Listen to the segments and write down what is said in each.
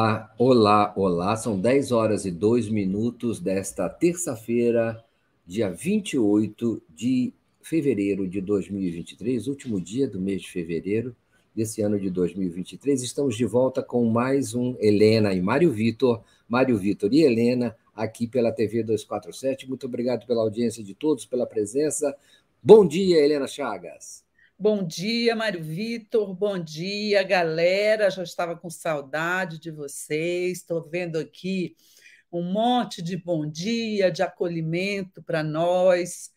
Olá, olá, olá. São 10 horas e 2 minutos desta terça-feira, dia 28 de fevereiro de 2023, último dia do mês de fevereiro desse ano de 2023. Estamos de volta com mais um Helena e Mário Vitor, Mário Vitor e Helena, aqui pela TV 247. Muito obrigado pela audiência de todos, pela presença. Bom dia, Helena Chagas. Bom dia, Mário Vitor. Bom dia, galera. Já estava com saudade de vocês. Estou vendo aqui um monte de bom dia, de acolhimento para nós.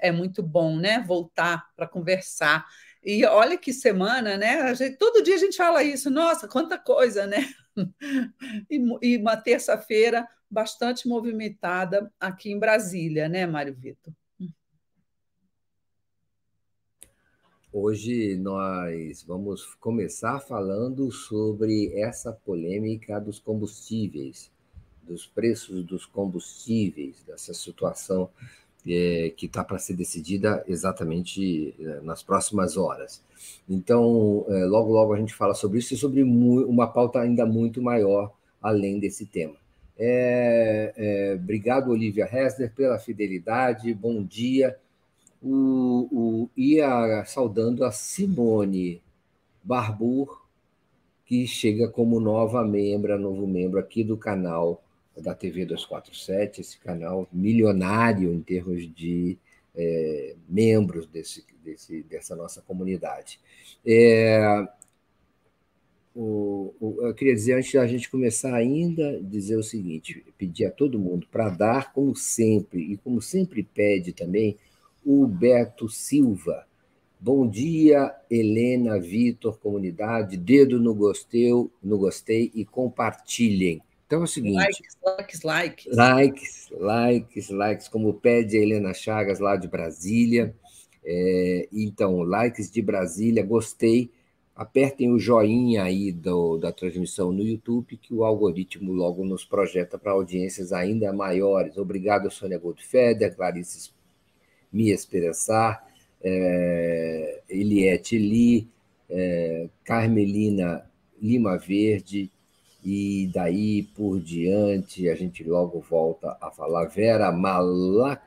É muito bom, né? Voltar para conversar. E olha que semana, né? Gente, todo dia a gente fala isso. Nossa, quanta coisa, né? E, e uma terça-feira bastante movimentada aqui em Brasília, né, Mário Vitor? Hoje nós vamos começar falando sobre essa polêmica dos combustíveis, dos preços dos combustíveis, dessa situação é, que está para ser decidida exatamente é, nas próximas horas. Então, é, logo, logo a gente fala sobre isso e sobre uma pauta ainda muito maior além desse tema. É, é, obrigado, Olivia Hessler, pela fidelidade. Bom dia o, ia saudando a Simone Barbour, que chega como nova membra, novo membro aqui do canal da TV 247, esse canal milionário em termos de é, membros desse, desse, dessa nossa comunidade. É, o, o, eu queria dizer, antes da gente começar ainda, dizer o seguinte, pedir a todo mundo para dar, como sempre, e como sempre pede também, o Beto Silva. Bom dia, Helena, Vitor, comunidade. Dedo no gostei, no gostei e compartilhem. Então é o seguinte: likes, likes, likes. Likes, likes, likes, como pede a Helena Chagas lá de Brasília. É, então, likes de Brasília, gostei. Apertem o joinha aí do, da transmissão no YouTube, que o algoritmo logo nos projeta para audiências ainda maiores. Obrigado, Sônia Goldfeder, Clarice me Esperançar, é, Eliette Li, é, Carmelina Lima Verde, e daí por diante a gente logo volta a falar Vera Malaca,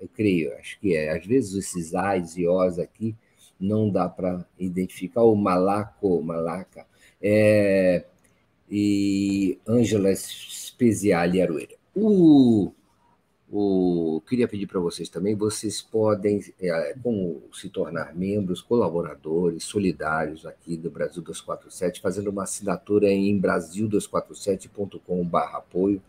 eu creio, acho que é. Às vezes esses A's e O's aqui não dá para identificar, o Malaco, Malaca, é, e Ângela Speziali Arueira. O o, queria pedir para vocês também, vocês podem é, como se tornar membros, colaboradores, solidários aqui do Brasil 247, fazendo uma assinatura em brasil247.com.br apoio.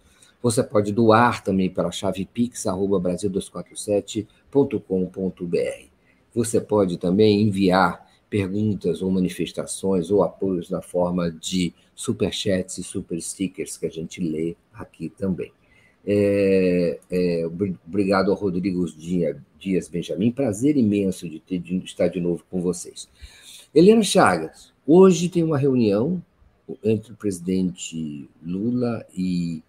Você pode doar também para a chave pix@brasil247.com.br. Você pode também enviar perguntas ou manifestações ou apoios na forma de superchats e super stickers que a gente lê aqui também. É, é, obrigado ao Rodrigo Dias Benjamin. Prazer imenso de, ter, de estar de novo com vocês. Helena Chagas, hoje tem uma reunião entre o presidente Lula e,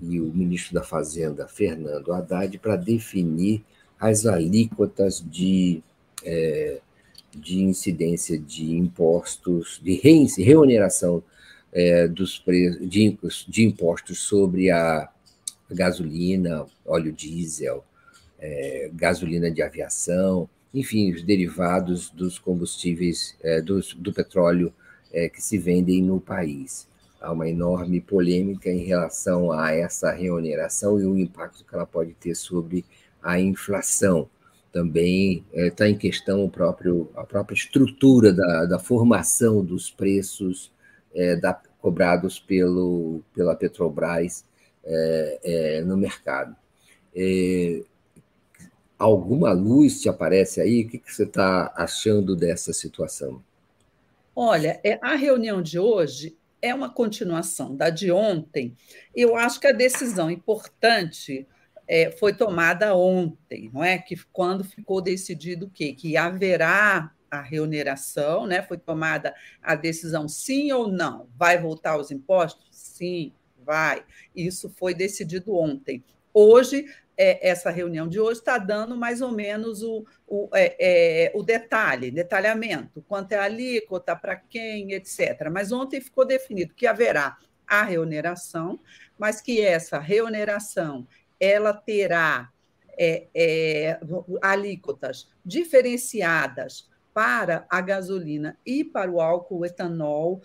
e o ministro da Fazenda, Fernando Haddad, para definir as alíquotas de, é, de incidência de impostos, de reoneração é, dos de, de impostos sobre a gasolina, óleo diesel, é, gasolina de aviação, enfim, os derivados dos combustíveis é, dos, do petróleo é, que se vendem no país. Há uma enorme polêmica em relação a essa reoneração e o impacto que ela pode ter sobre a inflação. Também está é, em questão o próprio, a própria estrutura da, da formação dos preços é, da, cobrados pelo, pela Petrobras é, é, no mercado. É, alguma luz te aparece aí? O que, que você está achando dessa situação? Olha, é, a reunião de hoje é uma continuação da de ontem. Eu acho que a decisão importante é, foi tomada ontem, não é? Que quando ficou decidido o quê? Que haverá a reoneração, né? Foi tomada a decisão sim ou não. Vai voltar os impostos? Sim vai. Isso foi decidido ontem. Hoje, é, essa reunião de hoje está dando mais ou menos o, o, é, é, o detalhe, detalhamento, quanto é alíquota, para quem, etc. Mas ontem ficou definido que haverá a reoneração, mas que essa reoneração ela terá é, é, alíquotas diferenciadas para a gasolina e para o álcool etanol.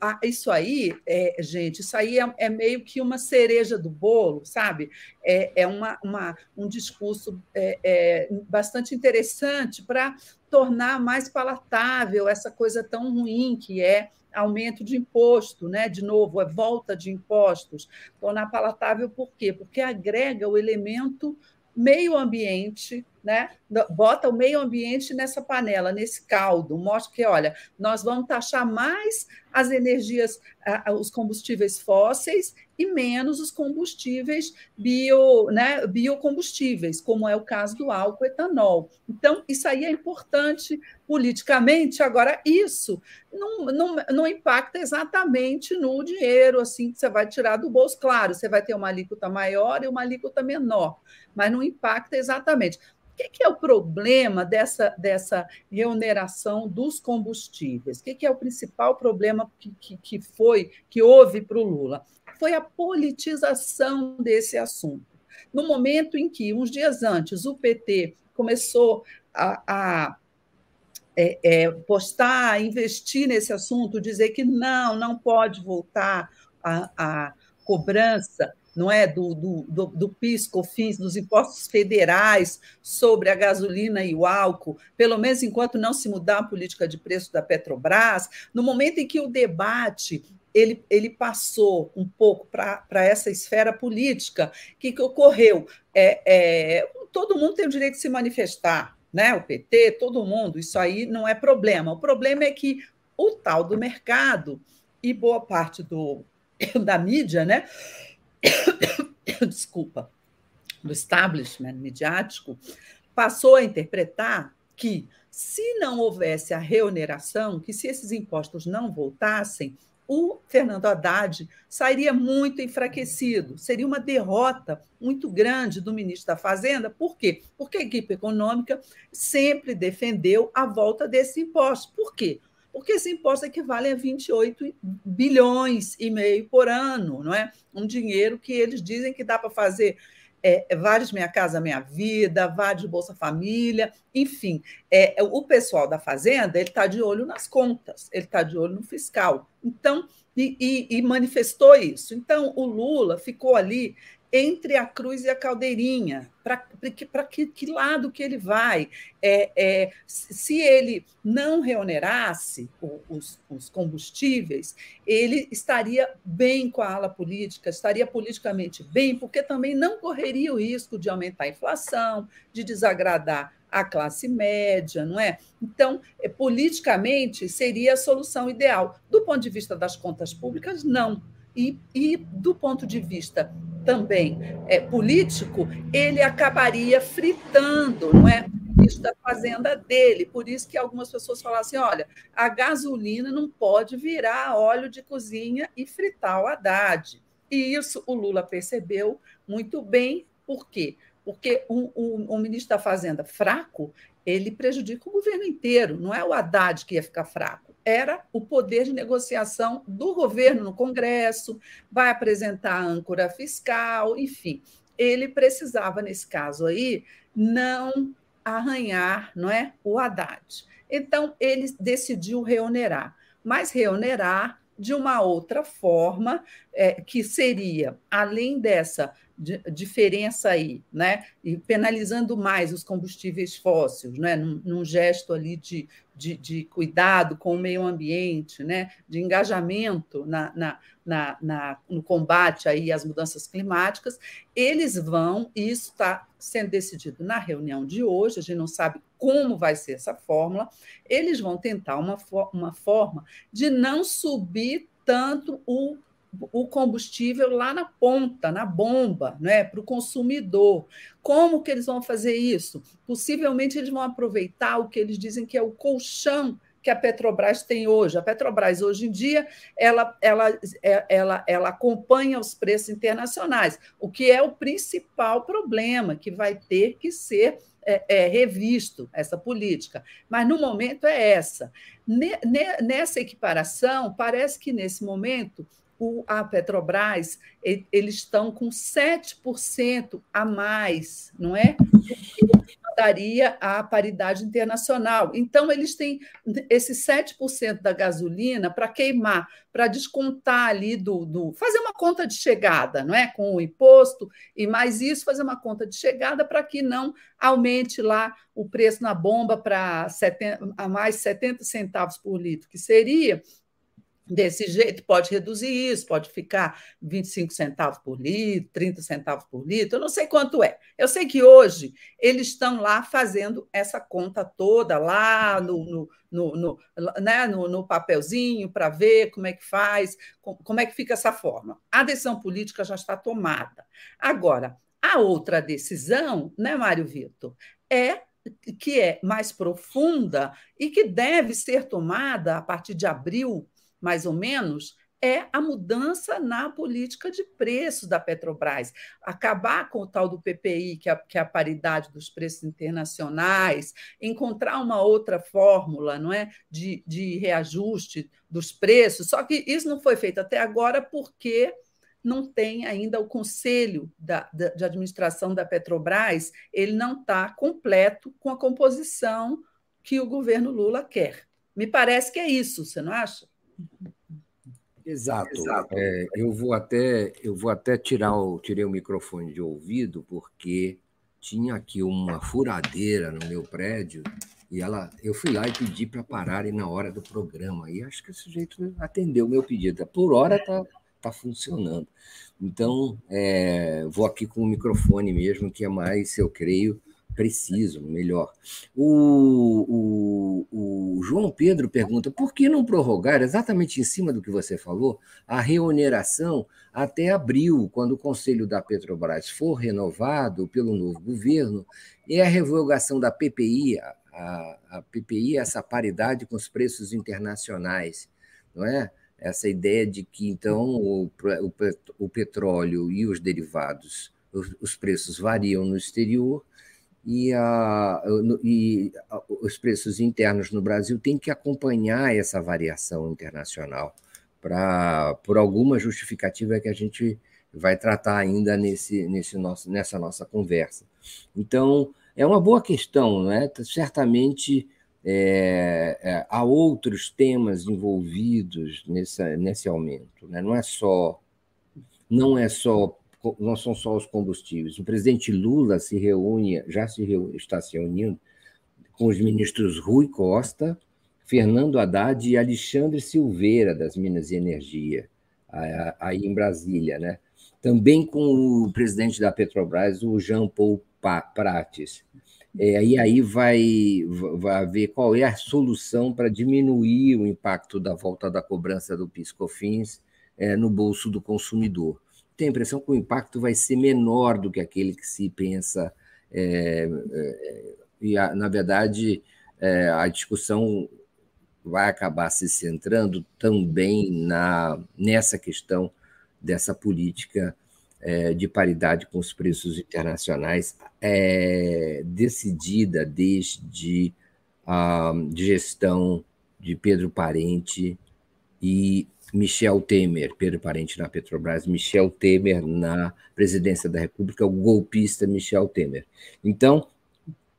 Ah, isso aí, é, gente, isso aí é, é, meio que uma cereja do bolo, sabe? É, é uma, uma, um discurso é, é, bastante interessante para tornar mais palatável essa coisa tão ruim que é aumento de imposto, né? De novo, é volta de impostos, tornar palatável por quê? Porque agrega o elemento meio ambiente, né? Bota o meio ambiente nessa panela, nesse caldo, mostra que, olha, nós vamos taxar mais as energias, os combustíveis fósseis e menos os combustíveis bio, né, biocombustíveis, como é o caso do álcool etanol. Então, isso aí é importante politicamente. Agora, isso não, não, não impacta exatamente no dinheiro assim que você vai tirar do bolso. Claro, você vai ter uma alíquota maior e uma alíquota menor mas não impacta exatamente. O que é o problema dessa, dessa reoneração dos combustíveis? O que é o principal problema que, que, que foi, que houve para o Lula? Foi a politização desse assunto. No momento em que, uns dias antes, o PT começou a, a é, é, postar, investir nesse assunto, dizer que não, não pode voltar a, a cobrança não é do, do, do, do PIS, COFINS, dos impostos federais sobre a gasolina e o álcool, pelo menos enquanto não se mudar a política de preço da Petrobras, no momento em que o debate ele, ele passou um pouco para essa esfera política, o que, que ocorreu? É, é, todo mundo tem o direito de se manifestar, né? o PT, todo mundo, isso aí não é problema. O problema é que o tal do mercado e boa parte do, da mídia, né? desculpa, do establishment midiático, passou a interpretar que, se não houvesse a reoneração, que se esses impostos não voltassem, o Fernando Haddad sairia muito enfraquecido. Seria uma derrota muito grande do ministro da Fazenda. Por quê? Porque a equipe econômica sempre defendeu a volta desse imposto. Por quê? Porque esse imposto equivale a 28 bilhões e meio por ano, não é? Um dinheiro que eles dizem que dá para fazer é, vários Minha Casa Minha Vida, vários Bolsa Família, enfim. É, o pessoal da Fazenda ele está de olho nas contas, ele está de olho no fiscal. Então, e, e, e manifestou isso. Então, o Lula ficou ali entre a cruz e a caldeirinha, para que, que lado que ele vai. É, é, se ele não reonerasse os, os, combustíveis, ele estaria bem com a ala política, estaria politicamente bem, porque também não correria o risco de aumentar a inflação, de desagradar a classe média, não é? Então, é, politicamente, seria a solução ideal. Do ponto de vista das contas públicas, não. E, e do ponto de vista também é, político, ele acabaria fritando, não é? Da fazenda dele. Por isso que algumas pessoas falam assim: olha, a gasolina não pode virar óleo de cozinha e fritar o Haddad. E isso o Lula percebeu muito bem. Por quê? Porque um, um, um ministro da Fazenda fraco, ele prejudica o governo inteiro, não é o Haddad que ia ficar fraco era o poder de negociação do governo no Congresso, vai apresentar a âncora fiscal, enfim. Ele precisava, nesse caso aí, não arranhar não é, o Haddad. Então, ele decidiu reonerar, mas reonerar de uma outra forma, é, que seria, além dessa diferença aí, né? E penalizando mais os combustíveis fósseis, né? Num, num gesto ali de, de, de, cuidado com o meio ambiente, né? De engajamento na, na, na, na no combate aí às mudanças climáticas, eles vão, e isso está sendo decidido na reunião de hoje, a gente não sabe como vai ser essa fórmula, eles vão tentar uma, uma forma de não subir tanto o o combustível lá na ponta, na bomba, né, para o consumidor. Como que eles vão fazer isso? Possivelmente eles vão aproveitar o que eles dizem que é o colchão que a Petrobras tem hoje. A Petrobras, hoje em dia, ela, ela, é, ela, ela acompanha os preços internacionais, o que é o principal problema que vai ter que ser é, é, revisto essa política. Mas no momento é essa. Nessa equiparação, parece que nesse momento o, a Petrobras, eles estão com 7% a mais, não é? Daria a paridade internacional. Então, eles têm esse 7% da gasolina para queimar, para descontar ali do, do. fazer uma conta de chegada, não é? Com o imposto e mais isso, fazer uma conta de chegada para que não aumente lá o preço na bomba para a mais 70 centavos por litro, que seria desse jeito, pode reduzir isso, pode ficar 25 centavos por litro, 30 centavos por litro, eu não sei quanto é. Eu sei que hoje eles estão lá fazendo essa conta toda, lá no, no, no, no né, no, no papelzinho, para ver como é que faz, como é que fica essa forma. A decisão política já está tomada. Agora, a outra decisão, né, Mário Vitor, é que é mais profunda e que deve ser tomada a partir de abril mais ou menos, é a mudança na política de preços da Petrobras. Acabar com o tal do PPI, que é, que é a paridade dos preços internacionais, encontrar uma outra fórmula não é, de, de reajuste dos preços. Só que isso não foi feito até agora porque não tem ainda o conselho da, da, de administração da Petrobras, ele não está completo com a composição que o governo Lula quer. Me parece que é isso, você não acha? Exato. Exato. É, eu vou até eu vou até tirar o tirei o microfone de ouvido porque tinha aqui uma furadeira no meu prédio e ela eu fui lá e pedi para pararem na hora do programa e acho que esse jeito atendeu o meu pedido. Por hora tá tá funcionando. Então é, vou aqui com o microfone mesmo que é mais eu creio preciso, melhor. O, o, o, João Pedro pergunta por que não prorrogar, exatamente em cima do que você falou, a reoneração até abril, quando o Conselho da Petrobras for renovado pelo novo governo, e a revogação da PPI, a, a PPI, essa paridade com os preços internacionais, não é? Essa ideia de que, então, o, o, petróleo e os derivados, os, os preços variam no exterior, e, a, e os preços internos no Brasil têm que acompanhar essa variação internacional para por alguma justificativa que a gente vai tratar ainda nesse, nesse nosso, nessa nossa conversa. Então, é uma boa questão, não é? Certamente é, é, há outros temas envolvidos nessa, nesse aumento, né? não é só não é só não são só os combustíveis. O presidente Lula se reúne, já se reúne, está se reunindo com os ministros Rui Costa, Fernando Haddad e Alexandre Silveira, das Minas e Energia, aí em Brasília. Né? Também com o presidente da Petrobras, o Jean Paul Prates. É, e aí vai, vai ver qual é a solução para diminuir o impacto da volta da cobrança do PiscoFins é, no bolso do consumidor tenho a impressão que o impacto vai ser menor do que aquele que se pensa. É, é, e, a, na verdade, é, a discussão vai acabar se centrando também na, nessa questão dessa política é, de paridade com os preços internacionais, é, decidida desde a gestão de Pedro Parente e Michel Temer, Pedro Parente na Petrobras, Michel Temer na presidência da República, o golpista Michel Temer. Então,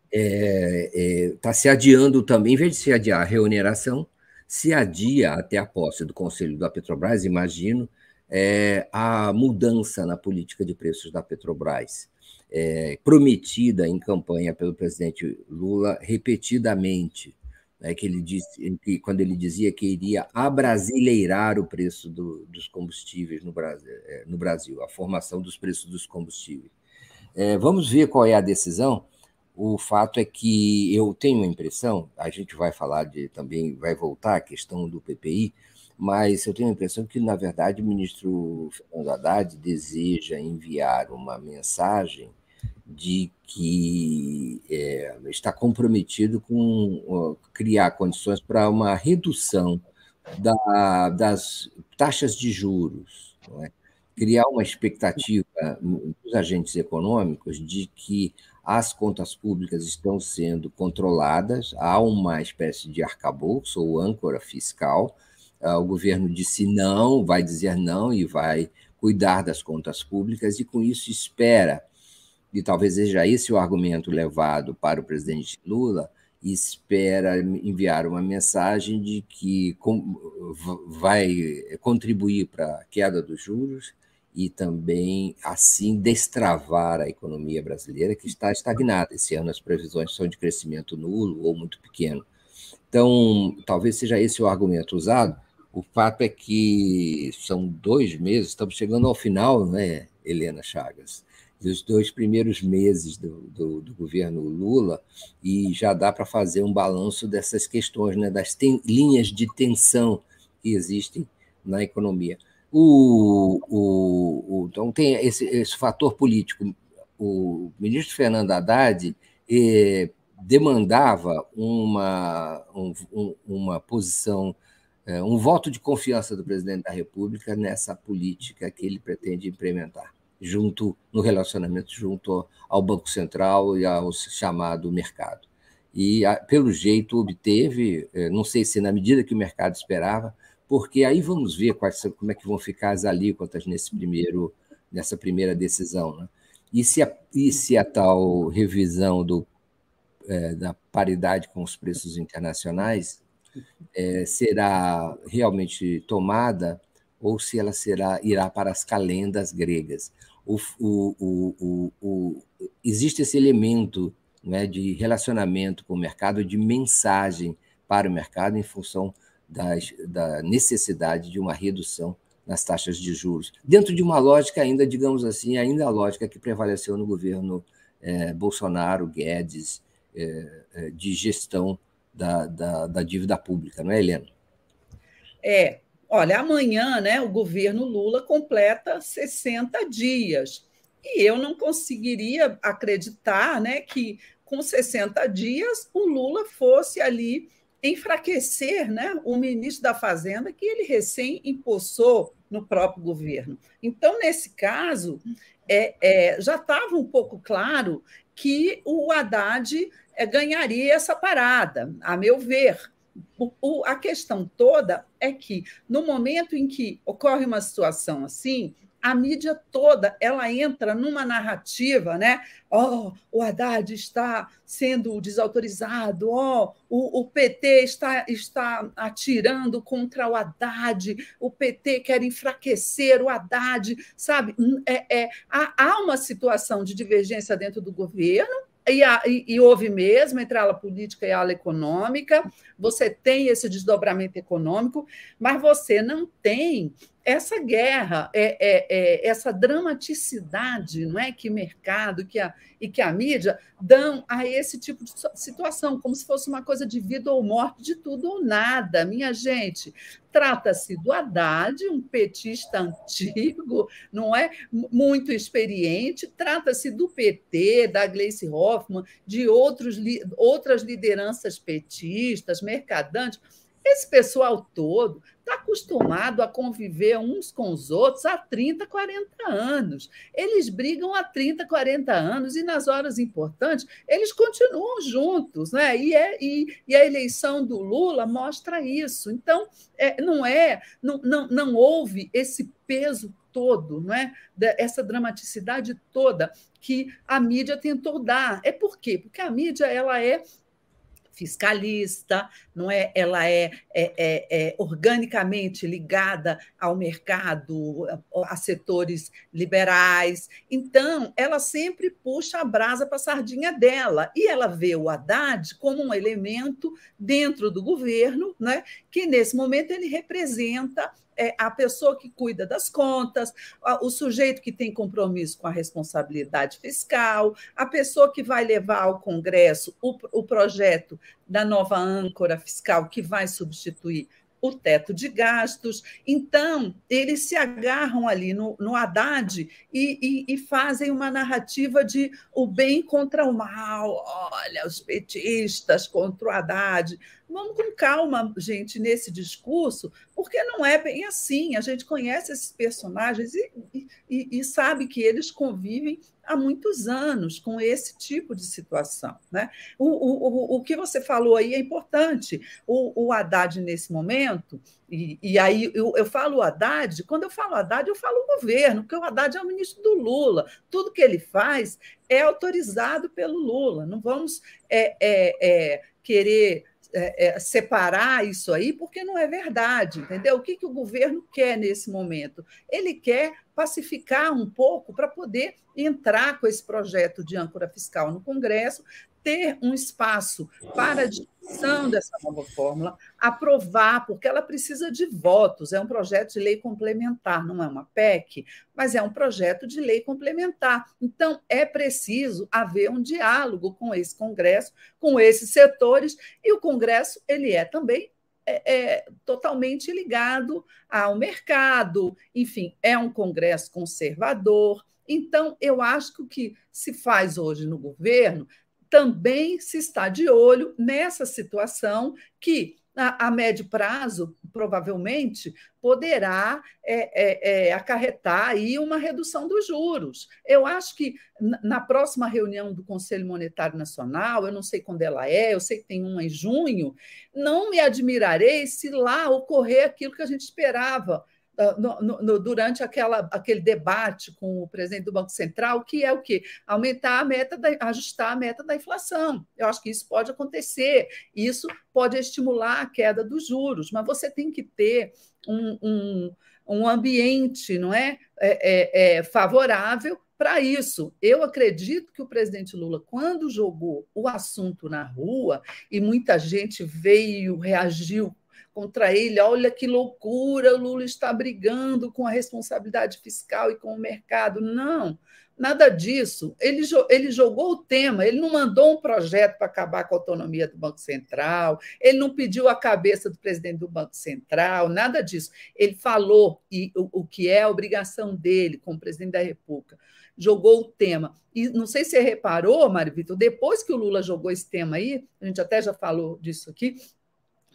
está é, é, tá se adiando também, em vez de se adiar a reoneração, se adia até a posse do Conselho da Petrobras, imagino, é, a mudança na política de preços da Petrobras, é, prometida em campanha pelo presidente Lula repetidamente né, que ele disse, que, quando ele dizia que iria abrasileirar o preço do, dos combustíveis no Brasil, é, no Brasil, a formação dos preços dos combustíveis. É, vamos ver qual é a decisão. O fato é que eu tenho a impressão, a gente vai falar de também, vai voltar à questão do PPI, mas eu tenho a impressão que, na verdade, o ministro Fernando Haddad deseja enviar uma mensagem de que é, está comprometido com criar condições para uma redução da, das taxas de juros, é? criar uma expectativa dos agentes econômicos de que as contas públicas estão sendo controladas, há uma espécie de arcabouço ou âncora fiscal. Ah, o governo disse não, vai dizer não e vai cuidar das contas públicas, e com isso espera, e talvez seja esse o argumento levado para o presidente Lula, espera enviar uma mensagem de que vai contribuir para a queda dos juros e também, assim, destravar a economia brasileira, que está estagnada. Esse ano as previsões são de crescimento nulo ou muito pequeno. Então, talvez seja esse o argumento usado. O fato é que são dois meses, estamos chegando ao final, né, Helena Chagas? Dos dois primeiros meses do, do, do governo Lula, e já dá para fazer um balanço dessas questões, né, das ten, linhas de tensão que existem na economia. O, o, o, então, tem esse, esse fator político. O ministro Fernando Haddad eh, demandava uma, um, uma posição, eh, um voto de confiança do presidente da República nessa política que ele pretende implementar, junto no relacionamento junto ao Banco Central e ao chamado mercado. E, pelo jeito, obteve, eh, não sei se na medida que o mercado esperava, porque aí vamos ver quais, como é que vão ficar as alíquotas nesse primeiro, nessa primeira decisão. Né? E, se a, e se a tal revisão do, é, da paridade com os preços internacionais é, será realmente tomada ou se ela será irá para as calendas gregas. O, o, o, existe esse elemento né, de relacionamento com o mercado, de mensagem para o mercado em função das, da necessidade de uma redução nas taxas de juros, dentro de uma lógica ainda, digamos assim, ainda a lógica que prevaleceu no governo é, Bolsonaro, Guedes, é, é, de gestão da, da, da, dívida pública, não é, Helena? É, olha, amanhã né, o governo Lula completa 60 dias. E eu não conseguiria acreditar né, que com 60 dias o Lula fosse ali enfraquecer né, o ministro da Fazenda, que ele recém empossou no próprio governo. Então, nesse caso, é, é, já estava um pouco claro que o Haddad é, ganharia essa parada, a meu ver. O, a questão toda é que, no momento em que ocorre uma situação assim, a mídia toda ela entra numa narrativa, né? Oh, o Haddad está sendo desautorizado, oh, o, o PT está, está atirando contra o Haddad, o PT quer enfraquecer o Haddad, sabe? É, é, há, há uma situação de divergência dentro do governo, e, e, e, houve mesmo entre a ala política e a ala econômica, você tem esse desdobramento econômico, mas você não tem essa guerra, é, é, é, essa dramaticidade não é, que mercado que a, e que a mídia dão a esse tipo de situação, como se fosse uma coisa de vida ou morte, de tudo ou nada. Minha gente, trata-se do Haddad, um petista antigo, não é? Muito experiente, trata-se do PT, da Gleice Hoffmann, de outros, outras lideranças petistas, mercadantes esse pessoal todo acostumado a conviver uns com os outros há 30, 40 anos. Eles brigam há 30, 40 anos e nas horas importantes eles continuam juntos, né? E, é, e, e a eleição do Lula mostra isso. Então, é, não é, não, não, não houve esse peso todo, não é? Essa dramaticidade toda que a mídia tentou dar. É por quê? Porque a mídia ela é fiscalista, não é? Ela é, é, é, é, organicamente ligada ao mercado, a setores liberais. Então, ela sempre puxa a brasa para a sardinha dela e ela vê o Haddad como um elemento dentro do governo, né? Que nesse momento ele representa é a pessoa que cuida das contas, o sujeito que tem compromisso com a responsabilidade fiscal, a pessoa que vai levar ao Congresso o, o projeto da nova âncora fiscal que vai substituir o teto de gastos. Então, eles se agarram ali no, no Haddad e, e, e, fazem uma narrativa de o bem contra o mal. Olha, os petistas contra o Haddad. Vamos com calma, gente, nesse discurso, porque não é bem assim. A gente conhece esses personagens e, e, e sabe que eles convivem há muitos anos com esse tipo de situação. Né? O, o, o, o que você falou aí é importante. O, o Haddad, nesse momento, e, e aí eu, eu falo Haddad, quando eu falo Haddad, eu falo governo, porque o Haddad é o ministro do Lula. Tudo que ele faz é autorizado pelo Lula. Não vamos é, é, é, querer é, é, separar isso aí, porque não é verdade, entendeu? O que, que o governo quer nesse momento? Ele quer pacificar um pouco para poder entrar com esse projeto de âncora fiscal no Congresso, ter um espaço para a discussão dessa nova fórmula, aprovar, porque ela precisa de votos. É um projeto de lei complementar, não é uma PEC, mas é um projeto de lei complementar. Então, é preciso haver um diálogo com esse Congresso, com esses setores, e o Congresso ele é também é, é, totalmente ligado ao mercado, enfim, é um Congresso conservador. Então, eu acho que o que se faz hoje no governo também se está de olho nessa situação que, a, a médio prazo, provavelmente, poderá é, é, é, acarretar aí uma redução dos juros. Eu acho que na próxima reunião do Conselho Monetário Nacional, eu não sei quando ela é, eu sei que tem uma em junho, não me admirarei se lá ocorrer aquilo que a gente esperava no, no, durante aquela, aquele debate com o presidente do Banco Central, que é o quê? Aumentar a meta, da, ajustar a meta da inflação. Eu acho que isso pode acontecer, isso pode estimular a queda dos juros, mas você tem que ter um, um, um ambiente não é, é, é, é favorável para isso. Eu acredito que o presidente Lula, quando jogou o assunto na rua, e muita gente veio, reagiu contra ele. Olha que loucura, o Lula está brigando com a responsabilidade fiscal e com o mercado. Não, nada disso. Ele, ele jogou o tema, ele não mandou um projeto para acabar com a autonomia do Banco Central, ele não pediu a cabeça do presidente do Banco Central, nada disso. Ele falou e, o, o que é a obrigação dele como presidente da República jogou o tema. E não sei se você reparou, Mário Vitor, depois que o Lula jogou esse tema aí, a gente até já falou disso aqui,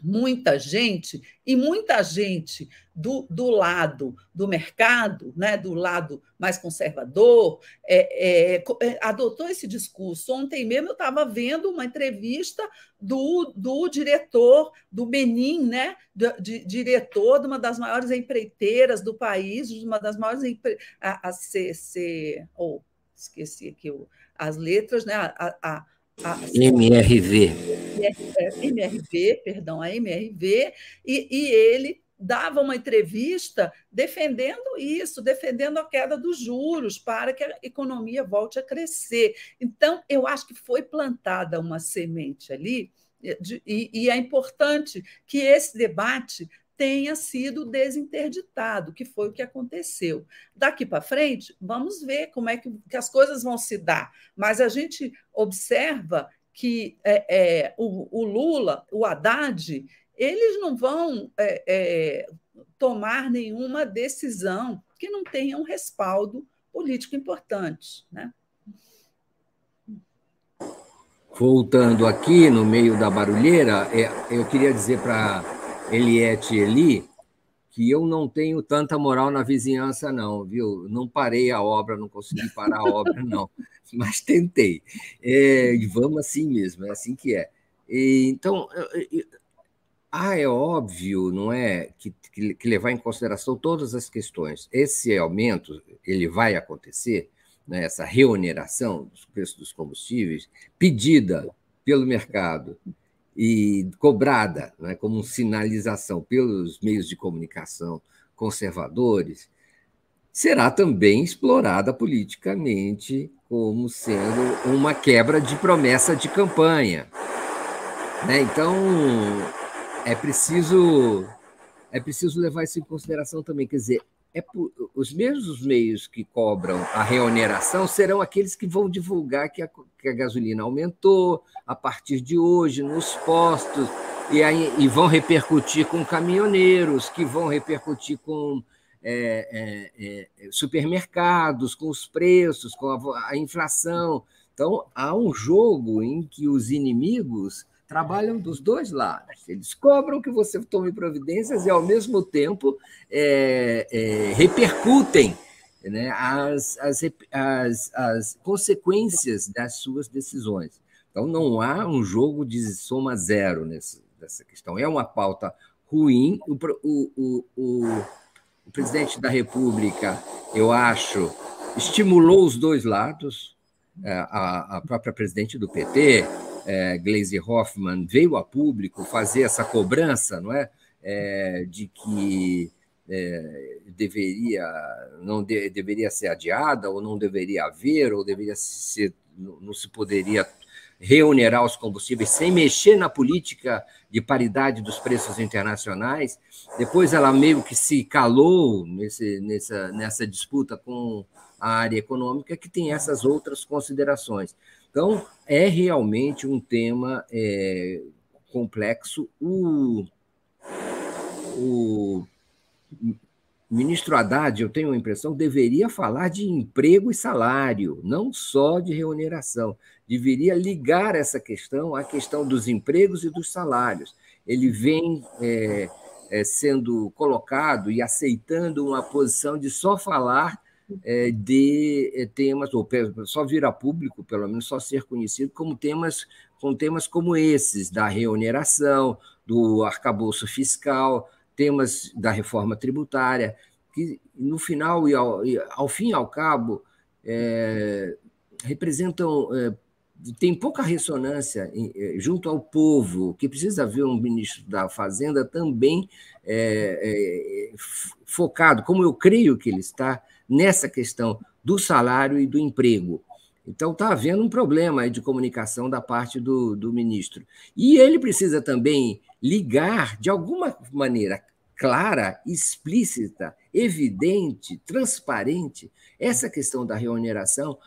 muita gente, e muita gente do, do lado do mercado, né, do lado mais conservador, é, é, é adotou esse discurso. Ontem mesmo eu estava vendo uma entrevista do, do diretor do Benin, né, de, diretor de uma das maiores empreiteiras do país, de uma das maiores empre... a, a CC, oh, esqueci aqui as letras, né, a, a a, MRV. MRV, perdão, a MRV, e, e ele dava uma entrevista defendendo isso, defendendo a queda dos juros para que a economia volte a crescer. Então, eu acho que foi plantada uma semente ali, e, e é importante que esse debate tenha sido desinterditado, que foi o que aconteceu. Daqui para frente, vamos ver como é que, que, as coisas vão se dar. Mas a gente observa que é, é, o, o, Lula, o Haddad, eles não vão é, é tomar nenhuma decisão que não tenha um respaldo político importante. Né? Voltando aqui no meio da barulheira, é, eu queria dizer para Eliette Eli, que eu não tenho tanta moral na vizinhança, não, viu? Não parei a obra, não consegui parar a obra, não, mas tentei. É, vamos assim mesmo, é assim que é. E, então, ah, é óbvio, não é, que, que, levar em consideração todas as questões. Esse aumento, ele vai acontecer, né, essa reoneração dos preços dos combustíveis, pedida pelo mercado, e cobrada né, como sinalização pelos meios de comunicação conservadores, será também explorada politicamente como sendo uma quebra de promessa de campanha. Né? Então, é preciso é preciso levar isso em consideração também. Quer dizer, é por, os mesmos meios que cobram a reoneração serão aqueles que vão divulgar que a, que a gasolina aumentou a partir de hoje nos postos. e, aí, e vão repercutir com caminhoneiros, que vão repercutir com é, é, é, supermercados, com os preços, com a, a inflação. Então, há um jogo em que os inimigos trabalham dos dois lados. Eles cobram que você tome providências e, ao mesmo tempo, é, é, repercutem né, as, as, as, as, consequências das suas decisões. Então, não há um jogo de soma zero nessa, questão. É uma pauta ruim. O, o, o, o, o presidente da República, eu acho, estimulou os dois lados. É, a, a própria presidente do PT, é, Gleisi Hoffmann veio a público fazer essa cobrança, não é, é de que é, deveria não de, deveria ser adiada ou não deveria haver ou deveria ser não, não se poderia reonerar os combustíveis sem mexer na política de paridade dos preços internacionais. Depois ela meio que se calou nesse, nessa, nessa disputa com a área econômica, que tem essas outras considerações. Então, é realmente um tema é, complexo. O, o ministro Haddad, eu tenho a impressão, deveria falar de emprego e salário, não só de remuneração. Deveria ligar essa questão à questão dos empregos e dos salários. Ele vem é, é, sendo colocado e aceitando uma posição de só falar é, de é, temas, ou só vir a público, pelo menos só ser conhecido como temas, com temas como esses, da reoneração, do arcabouço fiscal, temas da reforma tributária, que no final e ao, e ao fim e ao cabo é, representam é, tem pouca ressonância é, junto ao povo, que precisa haver um ministro da Fazenda também é, é, focado, como eu creio que ele está, nessa questão do salário e do emprego. Então, está havendo um problema de comunicação da parte do, do ministro. E ele precisa também ligar, de alguma maneira clara, explícita, evidente, transparente, essa questão da reoneração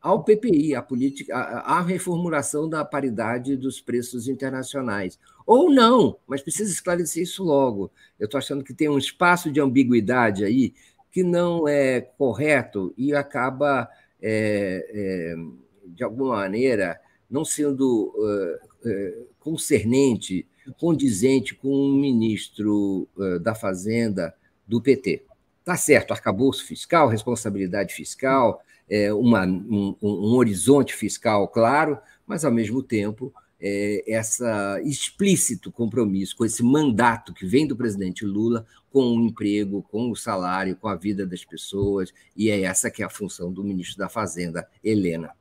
ao PPI, a política, a reformulação da paridade dos preços internacionais. Ou não, mas precisa esclarecer isso logo. Eu estou achando que tem um espaço de ambiguidade aí que não é correto e acaba, é, é, de alguma maneira, não sendo é, concernente, condizente com um ministro da Fazenda do PT. Tá certo, arcabouço fiscal, responsabilidade fiscal, uma, um, um horizonte fiscal claro, mas, ao mesmo tempo, é, essa explícito compromisso com esse mandato que vem do presidente Lula com o emprego, com o salário, com a vida das pessoas, e é essa que é a função do ministro da Fazenda, Helena.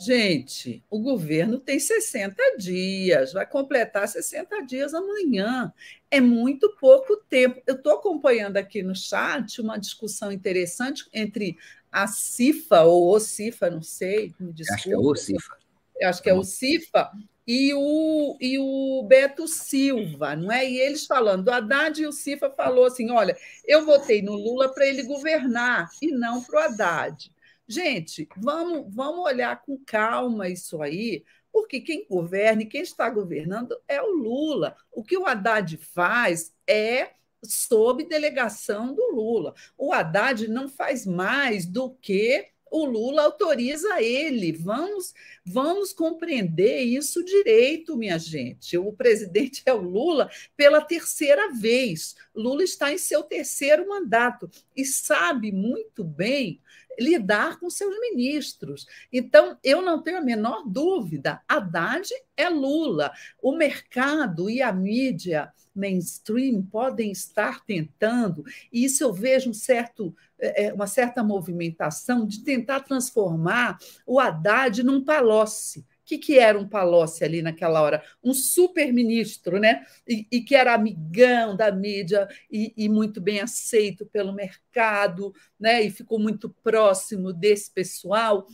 Gente, o governo tem 60 dias, vai completar 60 dias amanhã. É muito pouco tempo. Eu estou acompanhando aqui no chat uma discussão interessante entre a CIFA ou o CIFA, não sei, me desculpa. Acho que é o CIFA acho que é o CIFA, e o, e o Beto Silva, não é? E eles falando, o Haddad e o CIFA falou assim: olha, eu votei no Lula para ele governar e não para o Haddad. Gente, vamos, vamos olhar com calma isso aí, porque quem governa e quem está governando é o Lula. O que o Haddad faz é sob delegação do Lula. O Haddad não faz mais do que o Lula autoriza ele. Vamos, vamos compreender isso direito, minha gente. O presidente é o Lula pela terceira vez. Lula está em seu terceiro mandato e sabe muito bem lidar com seus ministros. Então, eu não tenho a menor dúvida, Haddad é Lula. O mercado e a mídia mainstream podem estar tentando, e isso eu vejo um certo, é, é, uma certa movimentação de tentar transformar o Haddad num Palocci que, que era um Palocci ali naquela hora? Um super-ministro, né? E, e, que era amigão da mídia e, e, muito bem aceito pelo mercado, né? E ficou muito próximo desse pessoal.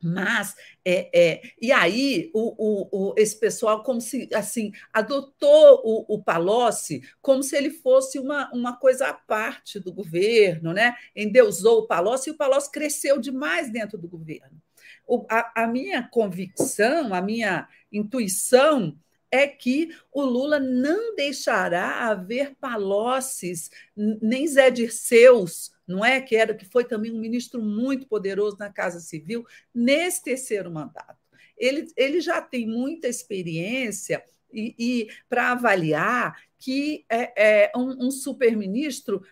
Mas, é, é, e aí, o, o, o, esse pessoal, como se, assim, adotou o, o Palocci como se ele fosse uma, uma coisa à parte do governo, né? Endeusou o Palocci e o Palocci cresceu demais dentro do governo a, a minha convicção, a minha intuição é que o Lula não deixará haver Palocces, nem Zé Dirceus, não é? Que era que foi também um ministro muito poderoso na Casa Civil nesse terceiro mandato. Ele, ele já tem muita experiência e, e para avaliar que é, é um, um super-ministro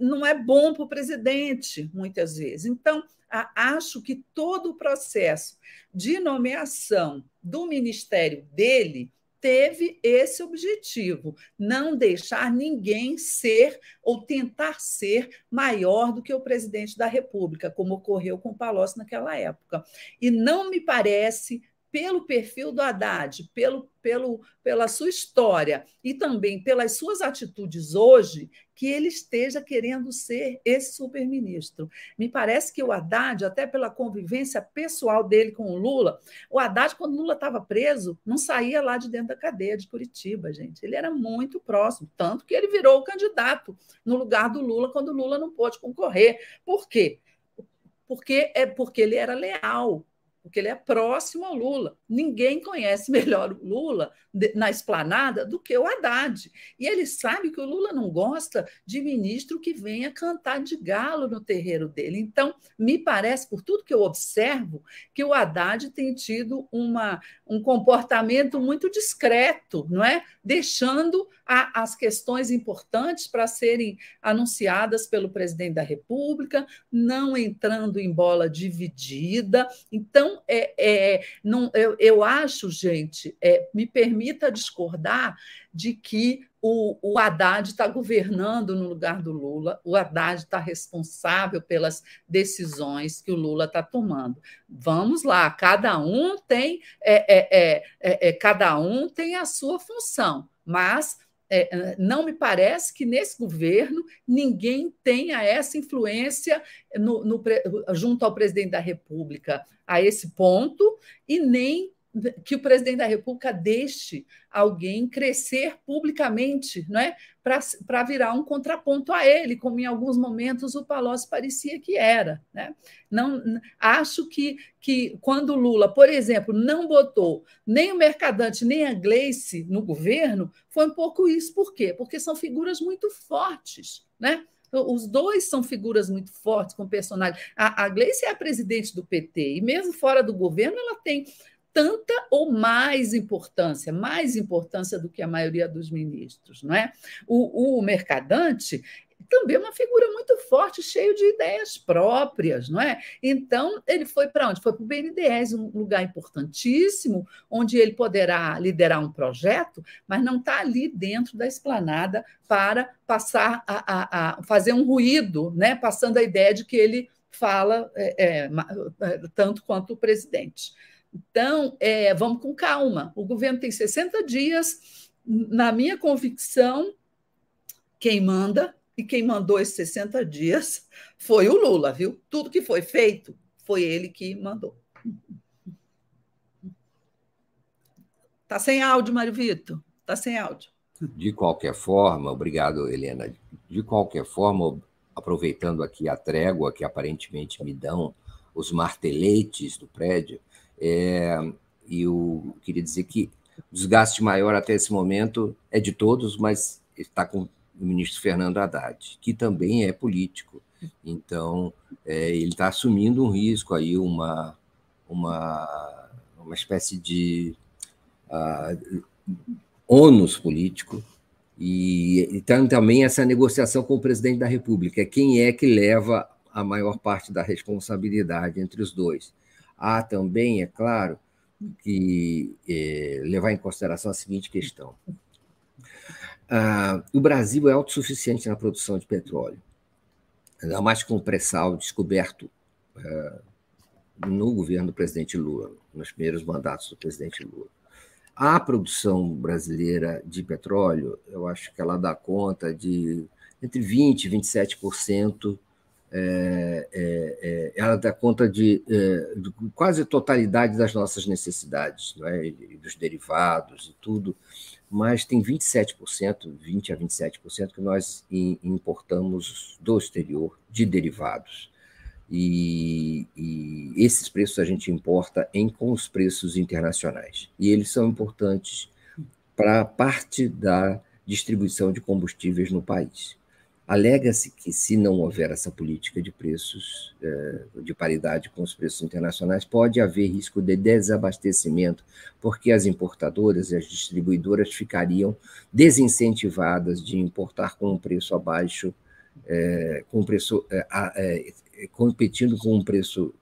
não é bom para o presidente, muitas vezes. Então, acho que todo o processo de nomeação do ministério dele teve esse objetivo: não deixar ninguém ser ou tentar ser maior do que o presidente da República, como ocorreu com o Palocci naquela época. E não me parece pelo perfil do Haddad, pelo, pelo, pela sua história e também pelas suas atitudes hoje, que ele esteja querendo ser esse superministro. Me parece que o Haddad, até pela convivência pessoal dele com o Lula, o Haddad, quando o Lula estava preso, não saía lá de dentro da cadeia de Curitiba, gente. Ele era muito próximo, tanto que ele virou o candidato no lugar do Lula quando o Lula não pôde concorrer. Por quê? Porque é porque ele era leal porque ele é próximo ao Lula. Ninguém conhece melhor o Lula na esplanada do que o Haddad. E ele sabe que o Lula não gosta de ministro que venha cantar de galo no terreiro dele. Então, me parece, por tudo que eu observo, que o Haddad tem tido uma, um comportamento muito discreto, não é? Deixando a, as questões importantes para serem anunciadas pelo presidente da República, não entrando em bola dividida. Então, é, é, não, eu, eu acho, gente, é, me permita discordar de que o, o Haddad está governando no lugar do Lula, o Haddad está responsável pelas decisões que o Lula está tomando. Vamos lá, cada um tem é, é, é, é, é cada um tem a sua função, mas é, não me parece que nesse governo ninguém tenha essa influência no, no, junto ao presidente da República a esse ponto, e nem que o presidente da República deixe alguém crescer publicamente, não é? Para virar um contraponto a ele, como em alguns momentos o Palocci parecia que era. Né? Não, acho que, que quando Lula, por exemplo, não botou nem o Mercadante nem a Gleice no governo, foi um pouco isso. Por quê? Porque são figuras muito fortes. Né? Os dois são figuras muito fortes, com personagens. A, a Gleice é a presidente do PT, e mesmo fora do governo, ela tem tanta ou mais importância, mais importância do que a maioria dos ministros, não é? O, o mercadante também é uma figura muito forte, cheio de ideias próprias, não é? Então, ele foi para onde? Foi para o BNDES, um lugar importantíssimo, onde ele poderá liderar um projeto, mas não está ali dentro da esplanada para passar a, a, a, fazer um ruído, né? passando a ideia de que ele fala é, é, tanto quanto o presidente. Então, é, vamos com calma. O governo tem 60 dias. Na minha convicção, quem manda e quem mandou esses 60 dias foi o Lula, viu? Tudo que foi feito foi ele que mandou. Tá sem áudio, Mário Vitor? Tá sem áudio. De qualquer forma, obrigado, Helena. De qualquer forma, aproveitando aqui a trégua que aparentemente me dão os marteletes do prédio, é, e eu queria dizer que o desgaste maior até esse momento é de todos, mas está com o ministro Fernando Haddad, que também é político. Então, é, ele está assumindo um risco aí, uma, uma, uma espécie de uh, ônus político. E, e tem também essa negociação com o presidente da República, quem é que leva a maior parte da responsabilidade entre os dois. Há também, é claro, que é, levar em consideração a seguinte questão. Ah, o Brasil é autossuficiente na produção de petróleo, ainda mais com o pré-sal descoberto ah, no governo do presidente Lula, nos primeiros mandatos do presidente Lula. A produção brasileira de petróleo, eu acho que ela dá conta de entre 20% e 27% é, é, é, ela dá conta de, é, de, quase totalidade das nossas necessidades, é? dos derivados e tudo, mas tem 27%, 20% a 27% que nós importamos do exterior de derivados. E, e, esses preços a gente importa em com os preços internacionais. E eles são importantes para parte da distribuição de combustíveis no país. Alega-se que, se não houver essa política de preços é, de paridade com os preços internacionais, pode haver risco de desabastecimento, porque as importadoras e as distribuidoras ficariam desincentivadas de importar com um preço abaixo, é, com um preço, é, competindo com um preço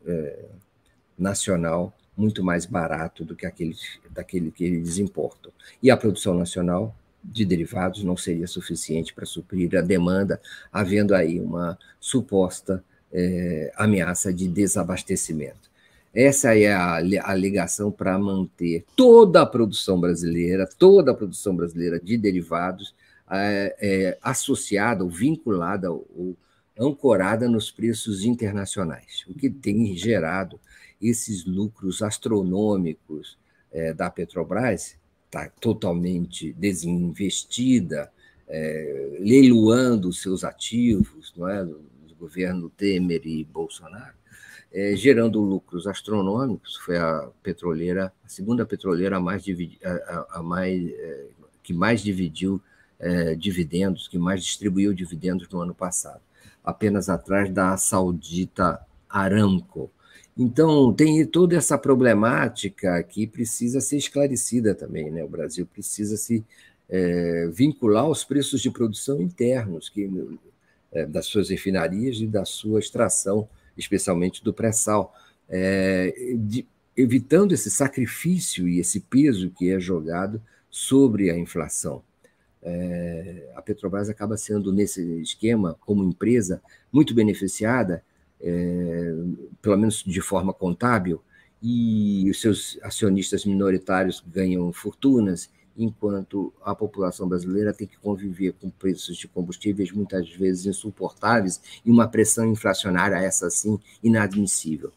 nacional muito mais barato do que aquele, daquele que eles importam. E a produção nacional de derivados não seria suficiente para suprir a demanda, havendo aí uma suposta é, ameaça de desabastecimento. Essa é a, a ligação para manter toda a produção brasileira, toda a produção brasileira de derivados é, é, associada ou vinculada ou ancorada nos preços internacionais, o que tem gerado esses lucros astronômicos é, da Petrobras, está totalmente desinvestida, é, leiloando seus ativos, não é, do, governo Temer e Bolsonaro, é, gerando lucros astronômicos. Foi a petroleira, a segunda petroleira a mais, a, a mais é, que mais dividiu é, dividendos, que mais distribuiu dividendos no ano passado, apenas atrás da saudita Aramco. Então, tem toda essa problemática que precisa ser esclarecida também. Né? O Brasil precisa se é, vincular aos preços de produção internos que, é, das suas refinarias e da sua extração, especialmente do pré-sal, é, evitando esse sacrifício e esse peso que é jogado sobre a inflação. É, a Petrobras acaba sendo, nesse esquema, como empresa, muito beneficiada é, pelo menos de forma contábil, e os seus acionistas minoritários ganham fortunas, enquanto a população brasileira tem que conviver com preços de combustíveis muitas vezes insuportáveis e uma pressão inflacionária, essa sim, inadmissível.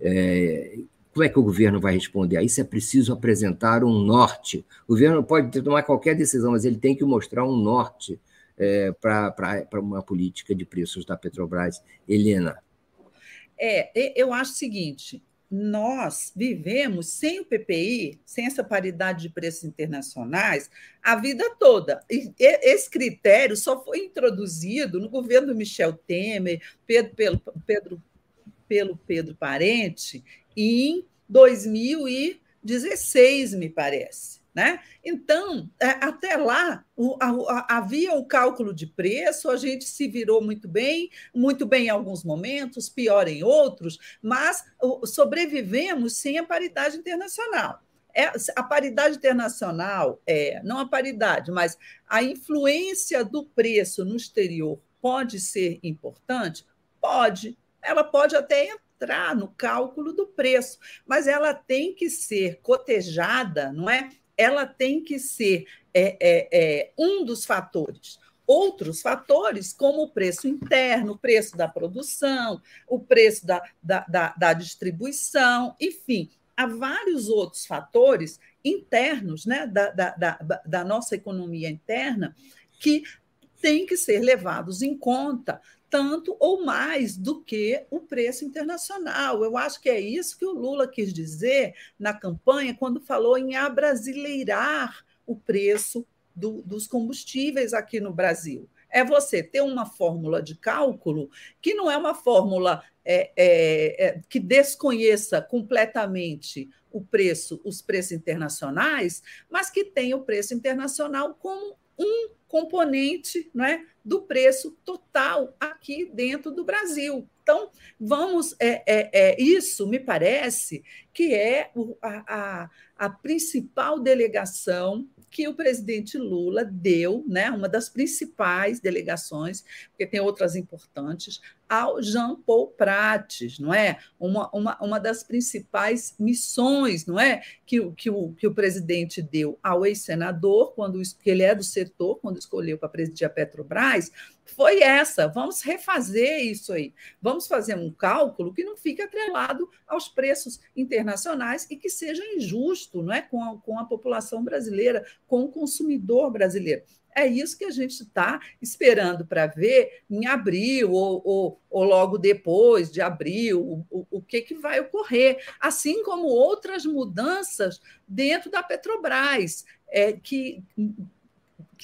É, como é que o governo vai responder a isso? É preciso apresentar um norte. O governo pode tomar qualquer decisão, mas ele tem que mostrar um norte é, para uma política de preços da Petrobras. Helena. É, eu acho o seguinte: nós vivemos sem o PPI, sem essa paridade de preços internacionais, a vida toda. E esse critério só foi introduzido no governo Michel Temer, Pedro, pelo, Pedro, pelo Pedro Parente, em 2016, me parece. Né? Então, é, até lá, havia o cálculo de preço, a gente se virou muito bem, muito bem em alguns momentos, pior em outros, mas sobrevivemos sem a paridade internacional. É, a paridade internacional é, não a paridade, mas a influência do preço no exterior pode ser importante? Pode. Ela pode até entrar no cálculo do preço, mas ela tem que ser cotejada, não é? Ela tem que ser é, é, é, um dos fatores. Outros fatores, como o preço interno, o preço da produção, o preço da, da, da, da distribuição, enfim, há vários outros fatores internos né, da, da, da, da nossa economia interna que têm que ser levados em conta tanto ou mais do que o preço internacional. Eu acho que é isso que o Lula quis dizer na campanha quando falou em abrasileirar o preço do, dos combustíveis aqui no Brasil. É você ter uma fórmula de cálculo que não é uma fórmula é, é, é, que desconheça completamente o preço, os preços internacionais, mas que tenha o preço internacional como um componente não é, do preço total aqui dentro do Brasil. Então, vamos. É, é, é isso me parece que é a, a, a principal delegação que o presidente Lula deu, né, uma das principais delegações, porque tem outras importantes, ao Jean Paul Prates, não é? Uma, uma, uma das principais missões, não é? Que, que, o, que o presidente deu ao ex-senador, quando que ele é do setor, quando escolheu para presidir a Petrobras, foi essa. Vamos refazer isso aí. Vamos fazer um cálculo que não fique atrelado aos preços internacionais e que seja injusto não é? com, a, com a população brasileira, com o consumidor brasileiro. É isso que a gente está esperando para ver em abril ou, ou, ou, logo depois de abril, o, o, que, que vai ocorrer, assim como outras mudanças dentro da Petrobras, é, que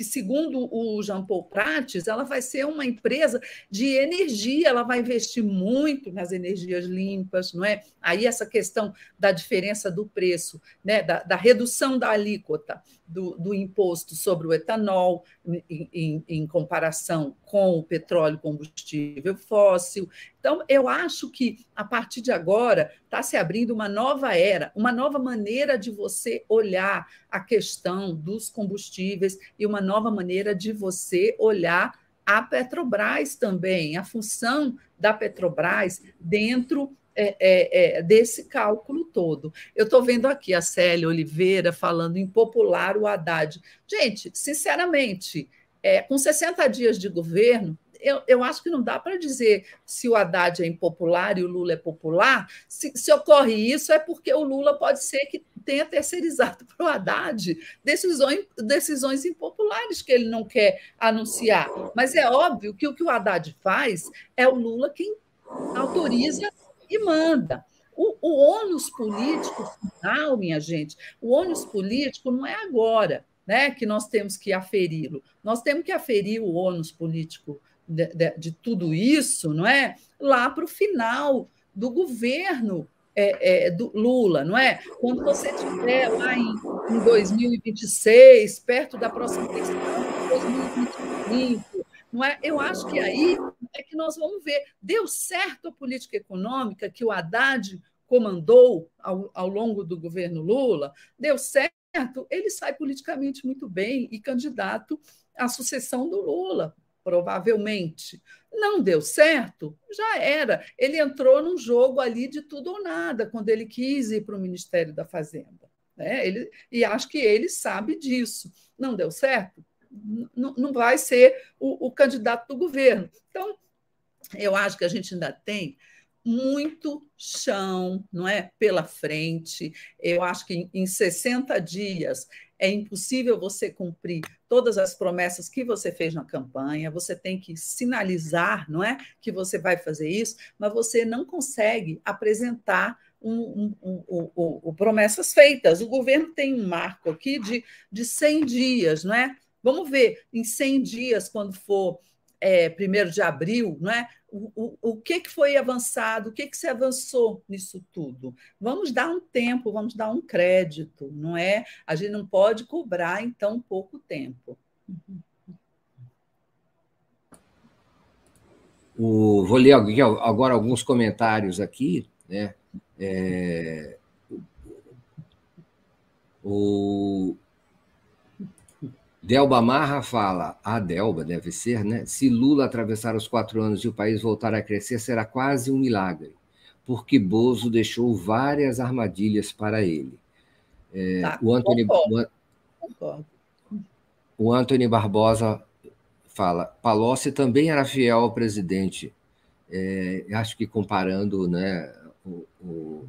que, segundo o Jean Paul Prates, ela vai ser uma empresa de energia, ela vai investir muito nas energias limpas, não é? Aí essa questão da diferença do preço, né, da, da redução da alíquota do, do, imposto sobre o etanol em, em, em comparação com o petróleo combustível fóssil. Então, eu acho que a partir de agora está se abrindo uma nova era, uma nova maneira de você olhar a questão dos combustíveis e uma nova maneira de você olhar a Petrobras também, a função da Petrobras dentro é, é, é, desse cálculo todo. Eu estou vendo aqui a Célia Oliveira falando em popular o Haddad. Gente, sinceramente, é, com 60 dias de governo, eu, eu acho que não dá para dizer se o Haddad é impopular e o Lula é popular. Se, se ocorre isso, é porque o Lula pode ser que tenha terceirizado para o Haddad decisões, decisões impopulares que ele não quer anunciar. Mas é óbvio que o que o Haddad faz é o Lula quem autoriza e manda. O, o ônus político final, minha gente, o ônus político não é agora né, que nós temos que aferi-lo. Nós temos que aferir o ônus político de, de, de tudo isso, não é? Lá para o final do governo é, é, do Lula, não é? Quando você estiver lá em, em 2026, perto da próxima eleição, 2025, não é? Eu acho que aí é que nós vamos ver. Deu certo a política econômica que o Haddad comandou ao, ao longo do governo Lula? Deu certo? Ele sai politicamente muito bem e candidato à sucessão do Lula, provavelmente. Não deu certo? Já era. Ele entrou num jogo ali de tudo ou nada, quando ele quis ir para o Ministério da Fazenda. Né? Ele, e acho que ele sabe disso. Não deu certo? Não vai ser o, o candidato do governo. Então, eu acho que a gente ainda tem muito chão, não é, pela frente. Eu acho que em 60 dias é impossível você cumprir todas as promessas que você fez na campanha. Você tem que sinalizar, não é, que você vai fazer isso, mas você não consegue apresentar um, um, um, promessas feitas. O governo tem um marco aqui de, de 100 dias, não é? Vamos ver, em 100 dias, quando for é, 1 de abril, não é? O, o, o que, que foi avançado, o que, que se avançou nisso tudo. Vamos dar um tempo, vamos dar um crédito, não é? A gente não pode cobrar em tão pouco tempo. O, vou ler agora alguns comentários aqui. Né? É, o, Delba Marra fala, a Delba deve ser, né? Se Lula atravessar os quatro anos e o país voltar a crescer, será quase um milagre, porque Bozo deixou várias armadilhas para ele. É, tá, o, Anthony, o, o Anthony Barbosa fala, Palocci também era fiel ao presidente. É, acho que comparando né, o, o,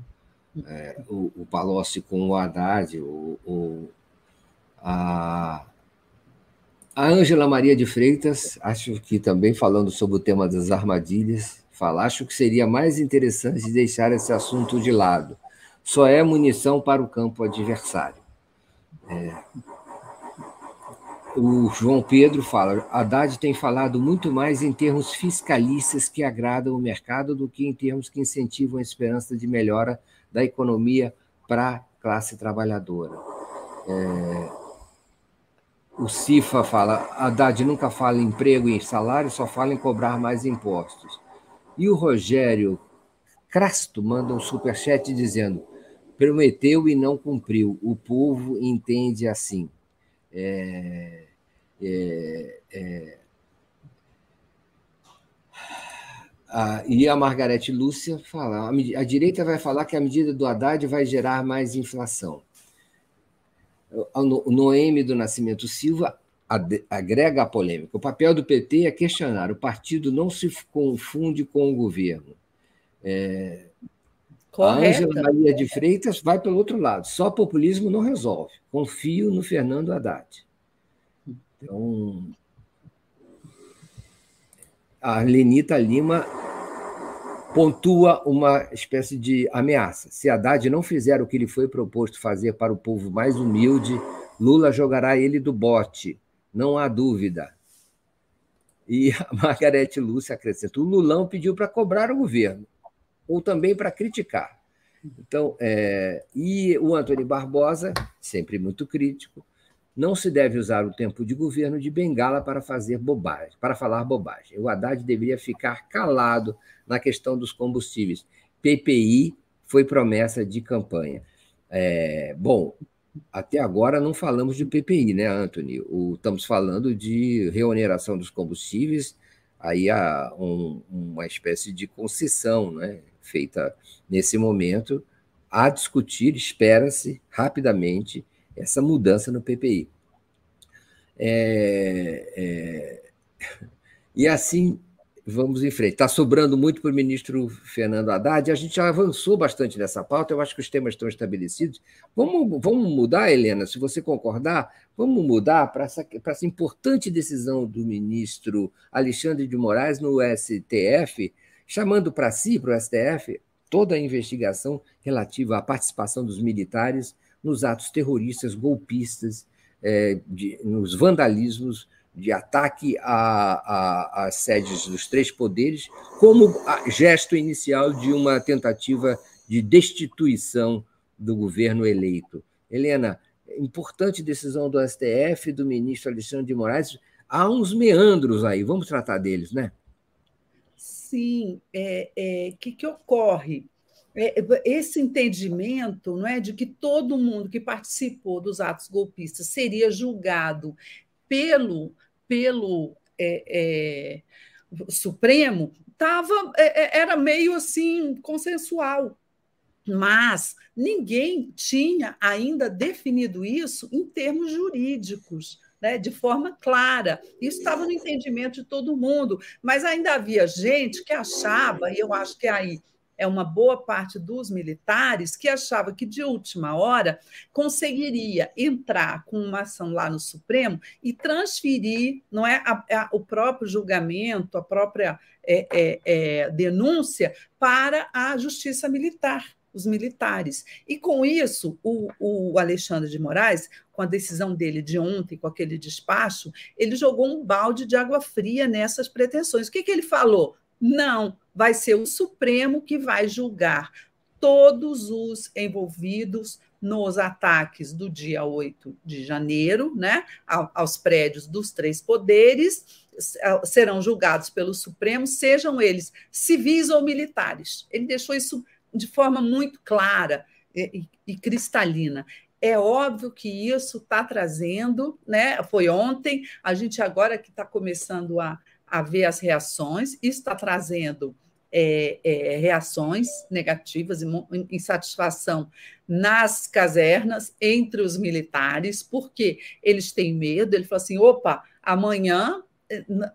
é, o, o Palocci com o Haddad, o, o a, a Ângela Maria de Freitas, acho que também falando sobre o tema das armadilhas, fala: acho que seria mais interessante deixar esse assunto de lado. Só é munição para o campo adversário. É. O João Pedro fala: Haddad tem falado muito mais em termos fiscalistas que agradam o mercado do que em termos que incentivam a esperança de melhora da economia para a classe trabalhadora. É, o CIFA fala, Haddad nunca fala em emprego e salário, só fala em cobrar mais impostos. E o Rogério Crasto manda um superchat dizendo: prometeu e não cumpriu, o povo entende assim. É, é, é... Ah, e a Margarete Lúcia fala: a, a direita vai falar que a medida do Haddad vai gerar mais o Noemi do Nascimento Silva agrega a polêmica. O papel do PT é questionar. O partido não se confunde com o governo. É... A Ângela Maria de Freitas vai pelo outro lado. Só populismo não resolve. Confio no Fernando Haddad. Então, a Lenita Lima pontua uma espécie de ameaça. Se Haddad não fizer o que lhe foi proposto fazer para o povo mais humilde, Lula jogará ele do bote, não há dúvida. E a Margarete Lúcia acrescenta: o Lulão pediu para cobrar o governo, ou também para criticar. Então, é, e o Antônio Barbosa, sempre muito crítico, não se deve usar o tempo de governo de bengala para fazer bobagem, para falar bobagem. O Haddad deveria ficar calado na questão dos combustíveis. PPI foi promessa de campanha. É, bom, até agora não falamos de PPI, né, Anthony? O, estamos falando de reoneração dos combustíveis, aí há um, uma espécie de concessão né, feita nesse momento a discutir, espera-se rapidamente, essa mudança no PPI. É, é, e assim vamos em frente. Está sobrando muito para o ministro Fernando Haddad. A gente já avançou bastante nessa pauta, eu acho que os temas estão estabelecidos. Vamos, vamos mudar, Helena, se você concordar, vamos mudar para essa, para essa importante decisão do ministro Alexandre de Moraes no STF, chamando para si, para o STF, toda a investigação relativa à participação dos militares nos atos terroristas, golpistas, é, de, nos vandalismos de ataque às sedes dos três poderes, como gesto inicial de uma tentativa de destituição do governo eleito. Helena, importante decisão do STF, do ministro Alexandre de Moraes. Há uns meandros aí, vamos tratar deles, né? Sim, o é, é, que, que ocorre? É, esse entendimento não é de que todo mundo que participou dos atos golpistas seria julgado pelo pelo é, é, Supremo tava, é, é, era meio assim consensual mas ninguém tinha ainda definido isso em termos jurídicos. Né, de forma clara. Isso estava no entendimento de todo mundo, mas ainda havia gente que achava, e eu acho que aí é uma boa parte dos militares que achava que de última hora conseguiria entrar com uma ação lá no Supremo e transferir, não é, a, a, o próprio julgamento, a própria é, é, é, denúncia para a Justiça Militar os militares. E com isso, o, o, Alexandre de Moraes, com a decisão dele de ontem, com aquele despacho, ele jogou um balde de água fria nessas pretensões. O que, que ele falou? Não, vai ser o Supremo que vai julgar todos os envolvidos nos ataques do dia 8 de janeiro, né, aos prédios dos três poderes, serão julgados pelo Supremo, sejam eles civis ou militares. Ele deixou isso de forma muito clara e, e cristalina. É óbvio que isso está trazendo, né? Foi ontem, a gente agora que está começando a, a ver as reações, isso está trazendo é, é, reações negativas, insatisfação nas casernas, entre os militares, porque eles têm medo, ele falou assim: opa, amanhã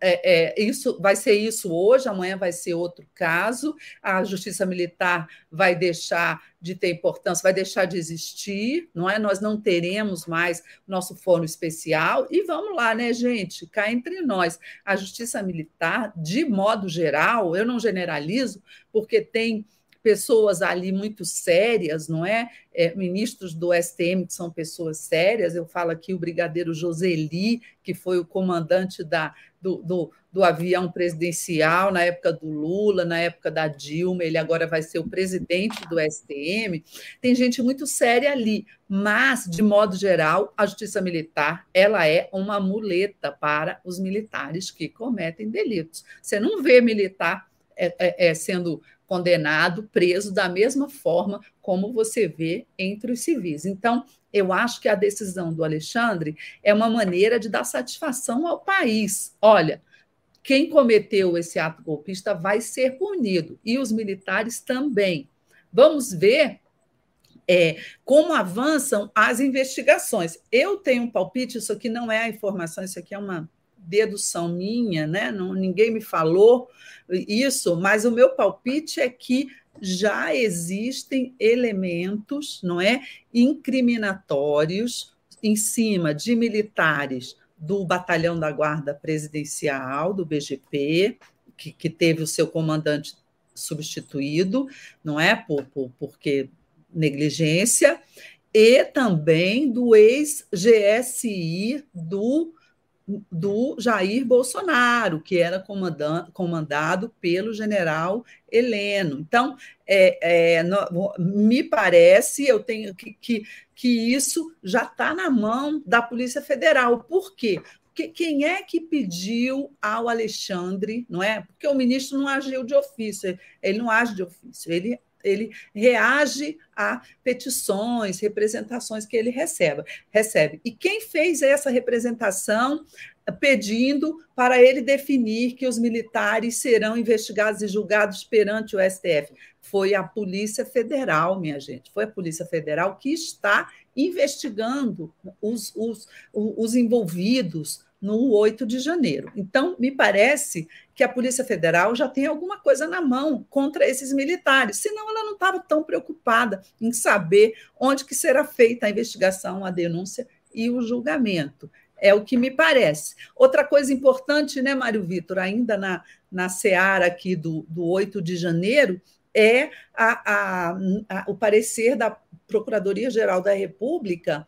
é, é, isso vai ser isso hoje, amanhã vai ser outro caso, a justiça militar vai deixar de ter importância, vai deixar de existir, não é? Nós não teremos mais nosso fórum especial e vamos lá, né, gente? Cá entre nós, a justiça militar, de modo geral, eu não generalizo, porque tem pessoas ali muito sérias, não é? é? Ministros do STM que são pessoas sérias. Eu falo aqui o brigadeiro Joseli, que foi o comandante da, do, do, do, avião presidencial na época do Lula, na época da Dilma, ele agora vai ser o presidente do STM. Tem gente muito séria ali, mas, de modo geral, a justiça militar ela é uma muleta para os militares que cometem delitos. Você não vê militar é, é, é sendo condenado, preso da mesma forma como você vê entre os civis. Então, eu acho que a decisão do Alexandre é uma maneira de dar satisfação ao país. Olha, quem cometeu esse ato golpista vai ser punido e os militares também. Vamos ver é, como avançam as investigações. Eu tenho um palpite, isso aqui não é a informação, isso aqui é uma dedução minha, né? Não, ninguém me falou isso, mas o meu palpite é que já existem elementos, não é, incriminatórios em cima de militares do Batalhão da Guarda Presidencial, do BGP, que, que teve o seu comandante substituído, não é? Por, por, porque negligência, e também do ex-GSI do, do Jair Bolsonaro, que era comandado, pelo general Heleno. Então, é, é, no, me parece, eu tenho que, que, que isso já está na mão da Polícia Federal. Por quê? Porque quem é que pediu ao Alexandre, não é? Porque o ministro não agiu de ofício, ele não age de ofício, ele ele reage a petições, representações que ele recebe. recebe. E quem fez essa representação pedindo para ele definir que os militares serão investigados e julgados perante o STF? Foi a Polícia Federal, minha gente. Foi a Polícia Federal que está investigando os, os, os envolvidos no 8 de janeiro. Então, me parece que a Polícia Federal já tem alguma coisa na mão contra esses militares, senão ela não estava tão preocupada em saber onde que será feita a investigação, a denúncia e o julgamento. É o que me parece. Outra coisa importante, né, Mário Vitor, ainda na, na seara aqui do, do 8 de janeiro, é a, a, a, o parecer da Procuradoria-Geral da República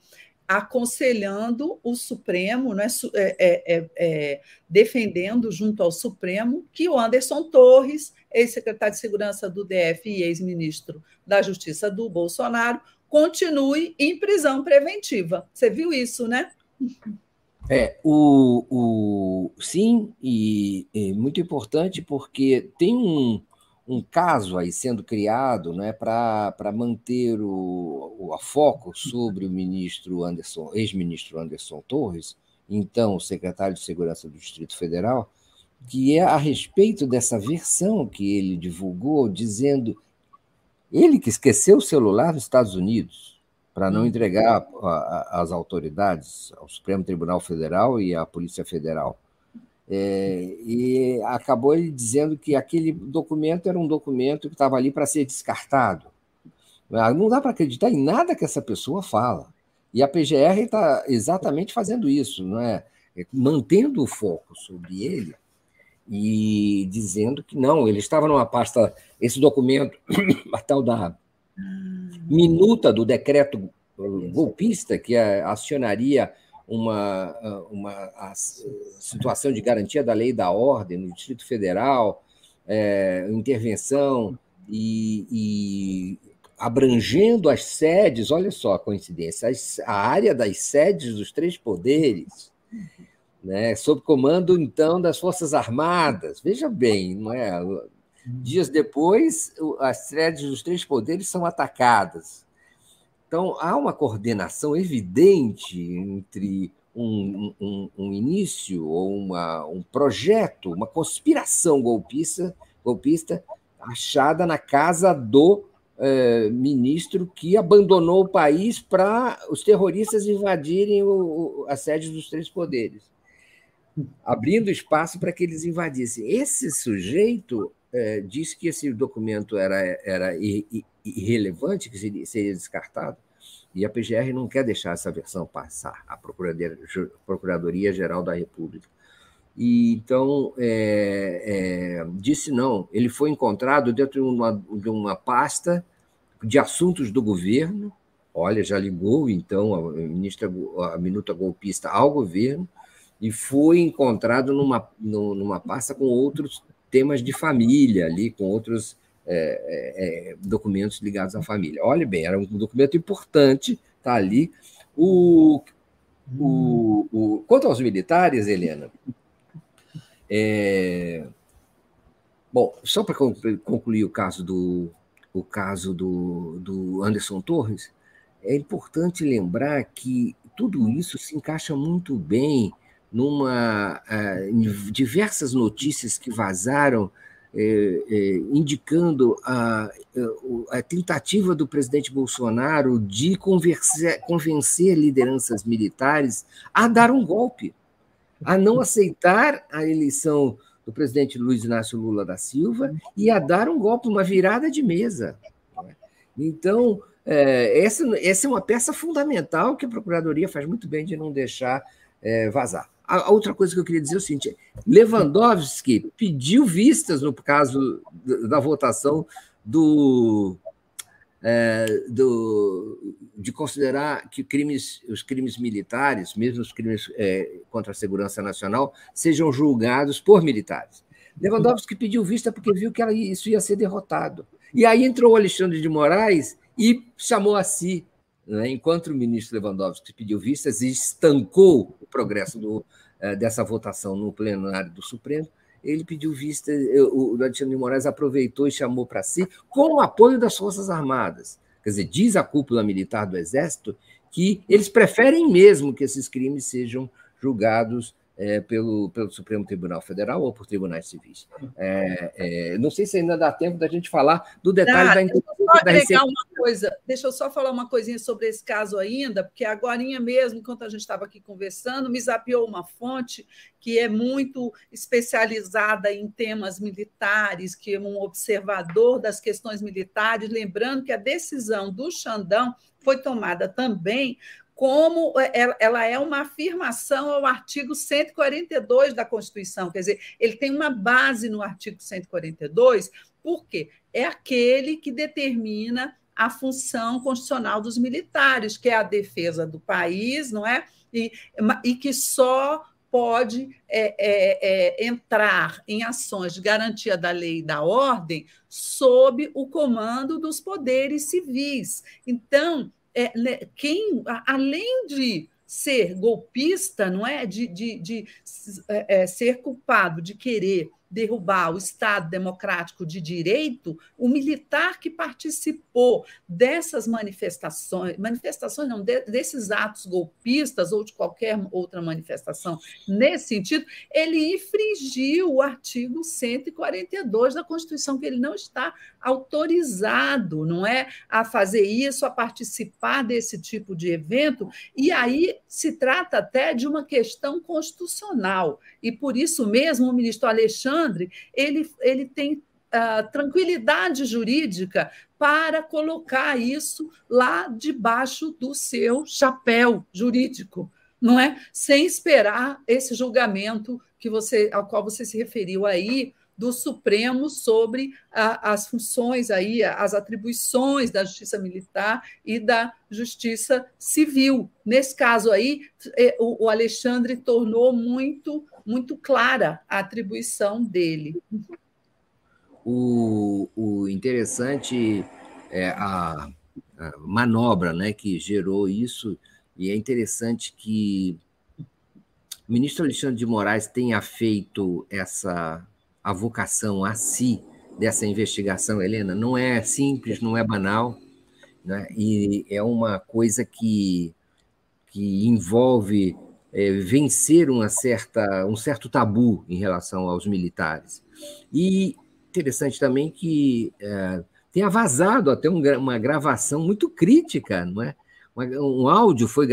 aconselhando o Supremo, né, é, é, é, defendendo junto ao Supremo que o Anderson Torres, ex-secretário de Segurança do DF e ex-ministro da Justiça do Bolsonaro, continue em prisão preventiva. Você viu isso, né? É, o, o, sim, e é muito importante porque tem um, um caso aí sendo criado né, para manter o, o a foco sobre o ministro Anderson, ex-ministro Anderson Torres, então secretário de Segurança do Distrito Federal, que é a respeito dessa versão que ele divulgou, dizendo ele que esqueceu o celular nos Estados Unidos para não hum. entregar às autoridades, ao Supremo Tribunal Federal e à Polícia Federal. É, e acabou ele dizendo que aquele documento era um documento que estava ali para ser descartado. Ah, não dá para acreditar em nada que essa pessoa fala. E a PGR está exatamente fazendo isso, não é? é? mantendo o foco sobre ele e dizendo que não, ele estava numa pasta, esse documento, a tal da minuta do decreto golpista que acionaria uma, uma situação de garantia da lei e da ordem no Distrito Federal, é, intervenção e, e, abrangendo as sedes, olha só a coincidência, a área das sedes dos três poderes, né, sob comando, então, das Forças Armadas. Veja bem, não é? Dias depois, as sedes dos três poderes são atacadas então, há uma coordenação evidente entre um, um, um início ou uma, um projeto, uma conspiração golpista, golpista achada na casa do eh, ministro que abandonou o país para os terroristas invadirem o, o, a sede dos três poderes, abrindo espaço para que eles invadissem. Esse sujeito eh, disse que esse documento era, era irrelevante, que seria, seria descartado, e a PGR não quer deixar essa versão passar, a Procuradoria-Geral da República. E, então, é, é, disse não. Ele foi encontrado dentro de uma, de uma pasta de assuntos do governo. Olha, já ligou, então, a, ministra, a minuta golpista ao governo e foi encontrado numa, numa pasta com outros temas de família ali, com outros é, é, é, documentos ligados à família. Olhe bem, era um documento importante, está ali. O, o, o, quanto aos militares, Helena, é, bom, só para concluir o caso do, o caso do, do Anderson Torres, é importante lembrar que tudo isso se encaixa muito bem numa uh, diversas notícias que vazaram é, é, indicando a, a, tentativa do presidente Bolsonaro de convencer, lideranças militares a dar um golpe, a não aceitar a eleição do presidente Luiz Inácio Lula da Silva e a dar um golpe, uma virada de mesa. Então, é, essa, essa é uma peça fundamental que a Procuradoria faz muito bem de não deixar é, vazar. A outra coisa que eu queria dizer é o seguinte: Lewandowski pediu vistas no caso da votação do, é, do, de considerar que crimes, os crimes militares, mesmo os crimes é, contra a segurança nacional, sejam julgados por militares. Lewandowski pediu vista porque viu que ela, isso ia ser derrotado. E aí entrou o Alexandre de Moraes e chamou a si, né, enquanto o ministro Lewandowski pediu vistas e estancou o progresso do, eh, dessa votação no plenário do Supremo, ele pediu vista, o Alexandre de Moraes aproveitou e chamou para si, com o apoio das Forças Armadas. Quer dizer, diz a cúpula militar do Exército que eles preferem mesmo que esses crimes sejam julgados é, pelo, pelo Supremo Tribunal Federal ou por tribunais civis. É, é, não sei se ainda dá tempo da gente falar do detalhe da importância da receita. Uma coisa, deixa eu só falar uma coisinha sobre esse caso ainda, porque agora mesmo, enquanto a gente estava aqui conversando, me zapiou uma fonte que é muito especializada em temas militares, que é um observador das questões militares, lembrando que a decisão do Xandão foi tomada também como é, ela é uma afirmação ao artigo 142 da Constituição, quer dizer, ele tem uma base no artigo 142, porque é aquele que determina a função constitucional dos militares, que é a defesa do país, não é? E, e que só pode é, é, é, entrar em ações de garantia da lei e da ordem sob o comando dos poderes civis. Então, é, quem, além de ser golpista, não é, de, de, de é, é ser culpado de querer derrubar o Estado democrático de direito, o militar que participou dessas manifestações, manifestações não, desses atos golpistas ou de qualquer outra manifestação nesse sentido, ele infringiu o artigo 142 da Constituição, que ele não está autorizado, não é, a fazer isso, a participar desse tipo de evento, e aí se trata até de uma questão constitucional. E por isso mesmo o ministro Alexandre, ele, ele tem uh, tranquilidade jurídica para colocar isso lá debaixo do seu chapéu jurídico, não é? Sem esperar esse julgamento que você ao qual você se referiu aí, do Supremo sobre a, as funções aí, as atribuições da Justiça Militar e da Justiça Civil. Nesse caso aí, é, o Alexandre tornou muito muito clara a atribuição dele. O, o interessante é a, a manobra, né, que gerou isso e é interessante que o ministro Alexandre de Moraes tenha feito essa a vocação a si dessa investigação, Helena, não é simples, não é banal, né? e é uma coisa que, que envolve é, vencer uma certa, um certo tabu em relação aos militares. E interessante também que é, tenha vazado até um, uma gravação muito crítica, não é? Um áudio foi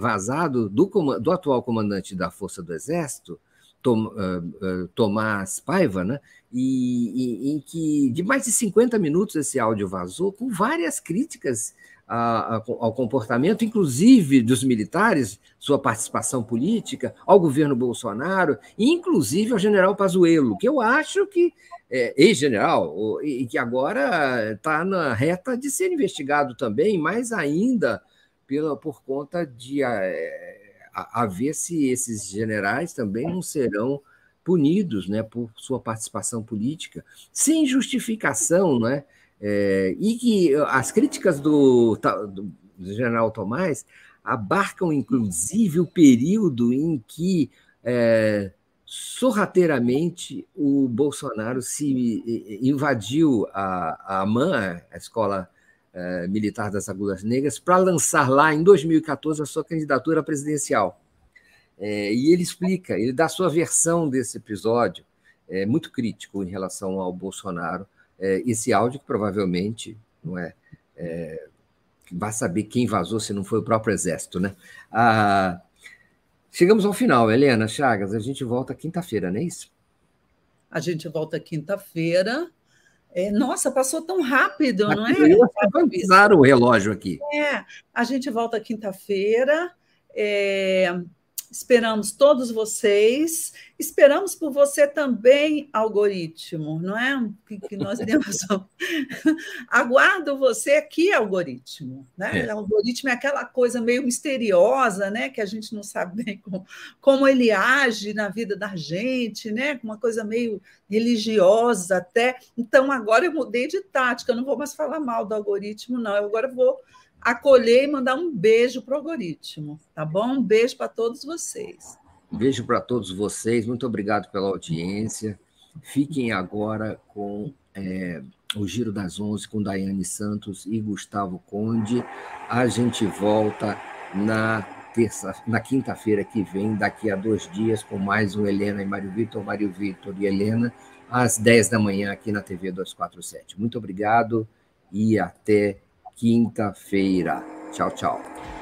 vazado do, do atual comandante da Força do Exército, Tom, uh, uh, Tomás Paiva, né? E, e, em que de mais de 50 minutos esse áudio vazou, com várias críticas a, a, ao comportamento, inclusive dos militares, sua participação política, ao governo Bolsonaro, e inclusive ao general Pazuello, que eu acho que é, ex-general, e que agora está na reta de ser investigado também, mais ainda pela, por conta de. É, a, a ver se esses generais também não serão punidos né, por sua participação política, sem justificação, né? É, e que as críticas do, do, general Tomás abarcam, inclusive, o período em que é, sorrateiramente o Bolsonaro se invadiu a, a AMAN, a Escola eh, militar das Agulhas Negras, para lançar lá, em 2014, a sua candidatura presidencial. É, e ele explica, ele dá a sua versão desse episódio, é, muito crítico em relação ao Bolsonaro. É, esse áudio que provavelmente não é, é vai saber quem vazou se não foi o próprio exército, né? Ah, chegamos ao final, Helena Chagas. A gente volta quinta-feira, não é isso? A gente volta quinta-feira. É, nossa, passou tão rápido, não é? Eu o relógio aqui. É, a gente volta quinta-feira. É, Esperamos todos vocês. Esperamos por você também, algoritmo, não é? Que, que nós temos. Aguardo você aqui, algoritmo. Né? É. O algoritmo é aquela coisa meio misteriosa, né? Que a gente não sabe bem como, como ele age na vida da gente, né? Uma coisa meio religiosa até. Então, agora eu mudei de tática, eu não vou mais falar mal do algoritmo, não. Eu agora vou acolher e mandar um beijo para o algoritmo, tá bom? Um beijo para todos vocês. Um beijo para todos vocês, muito obrigado pela audiência. Fiquem agora com é, o Giro das Onze com Daiane Santos e Gustavo Conde. A gente volta na terça, na quinta-feira que vem, daqui a dois dias, com mais um Helena e Mário Vitor, Mário Vitor e Helena, às 10 da manhã aqui na TV 247. Muito obrigado e até quinta-feira. Tchau, tchau.